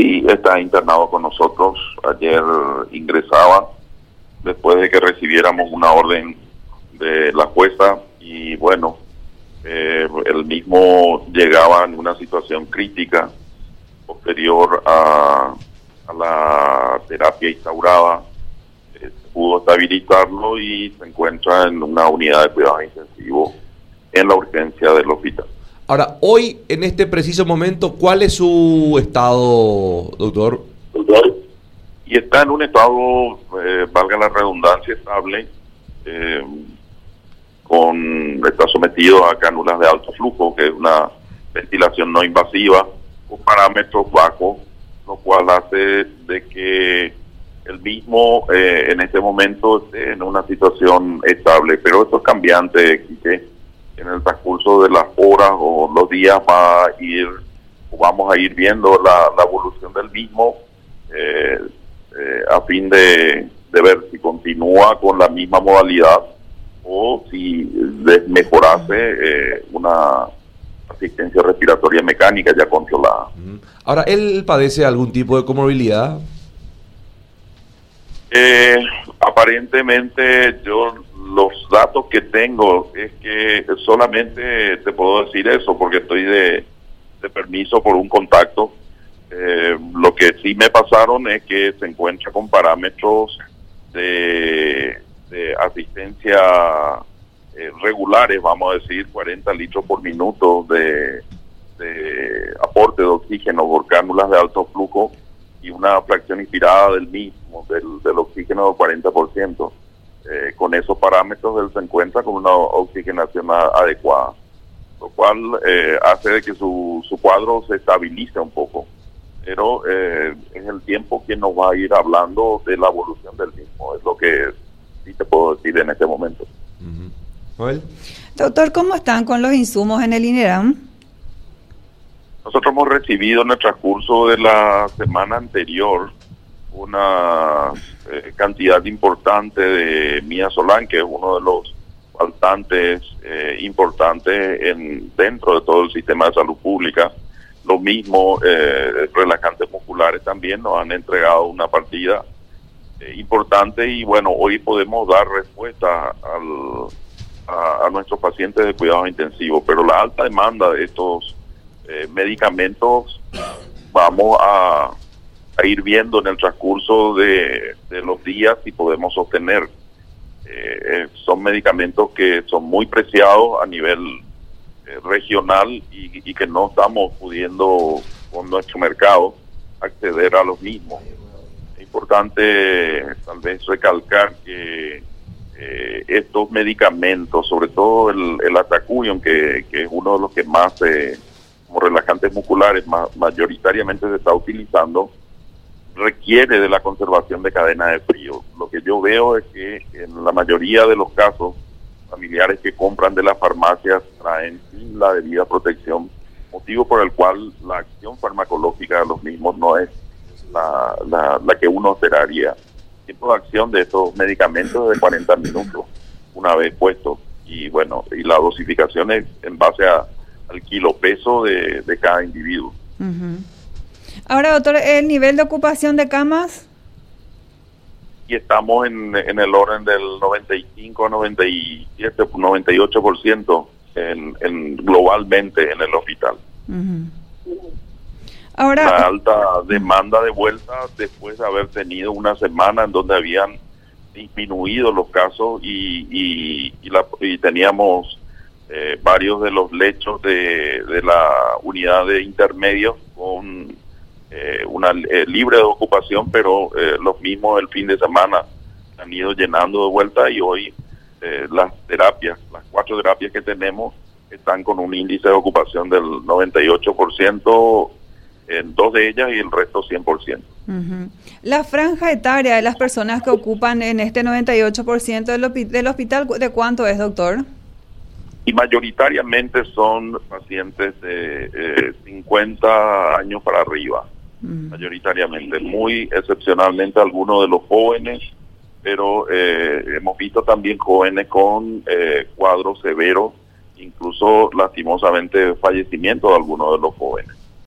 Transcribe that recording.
Sí, está internado con nosotros. Ayer ingresaba después de que recibiéramos una orden de la jueza y bueno, eh, el mismo llegaba en una situación crítica posterior a, la terapia instaurada. Eh, pudo estabilizarlo y se encuentra en una unidad de cuidados intensivos en la urgencia del hospital. Ahora, hoy, en este preciso momento, ¿cuál es su estado, doctor? Y está en un estado, eh, valga la redundancia, estable, eh, con está sometido a cánulas de alto flujo, que es una ventilación no invasiva, con parámetros bajos, lo cual hace de que el mismo eh, en este momento esté en una situación estable. Pero esto es cambiante, que en el transcurso de las horas o los días va a ir, vamos a ir viendo la, evolución del mismo eh, eh, a fin de, ver si continúa con la misma modalidad o si mejorase eh, una asistencia respiratoria mecánica ya controlada. Ahora, ¿él padece algún tipo de comorbilidad? aparentemente yo los datos que tengo es que solamente te puedo decir eso porque estoy de, permiso por un contacto. Eh, lo que sí me pasaron es que se encuentra con parámetros de, asistencia eh, regulares, vamos a decir, 40 litros por minuto de, aporte de oxígeno por cánulas de alto flujo y una fracción inspirada del mismo, del, del oxígeno del 40%. Eh, con esos parámetros él se encuentra con una oxigenación adecuada, lo cual eh, hace de que su, su cuadro se estabilice un poco. Pero eh, en el tiempo que nos va a ir hablando de la evolución del mismo, es lo que sí te puedo decir en este momento. Doctor, ¿cómo están con los insumos en el INERAM? Nosotros hemos recibido en el transcurso de la semana anterior una eh, cantidad importante de Mía Solán, que es uno de los faltantes eh, importantes en, dentro de todo el sistema de salud pública. Lo mismo, eh, relajantes musculares también nos han entregado una partida eh, importante y bueno, hoy podemos dar respuesta al, a, a, nuestros pacientes de cuidados intensivos, pero la alta demanda de estos medicamentos vamos a ir viendo en el transcurso de, los días si podemos sostener. Eh, eh, son medicamentos que son muy preciados a nivel eh, regional y, que no estamos pudiendo con nuestro mercado acceder a los mismos. Es importante tal vez recalcar que estos medicamentos, sobre todo el, el Atacuyon, que, que, es uno de los que más como relajantes musculares mayoritariamente se está utilizando, requiere de la conservación de cadena de frío. Lo que yo veo es que en la mayoría de los casos, familiares que compran de las farmacias traen sin la debida protección, motivo por el cual la acción farmacológica de los mismos no es la, la, que uno esperaría. El tiempo de acción de estos medicamentos es de 40 minutos una vez puestos y bueno, y la dosificación es en base a, al kilo peso de, de cada individuo. Ahora, doctor, ¿el nivel de ocupación de camas? Y estamos en, en el orden del 95 97, 98% en, en, globalmente en el hospital. Ahora, la alta demanda de vuelta después de haber tenido una semana en donde habían disminuido los casos y, y, y, la, y teníamos eh, varios de los lechos de, de la unidad de intermedios eh, una eh, libre de ocupación, pero eh, los mismos el fin de semana han ido llenando de vuelta y hoy las terapias, las cuatro terapias que tenemos están con un índice de ocupación del 98% en dos de ellas y el resto 100%. La franja etaria de las personas que ocupan en este 98% del, del hospital, ¿de cuánto es, doctor? Y mayoritariamente son pacientes de 50 años para arriba mayoritariamente, muy excepcionalmente algunos de los jóvenes, pero eh, hemos visto también jóvenes con eh, cuadros severos, incluso lastimosamente fallecimiento de algunos de los jóvenes.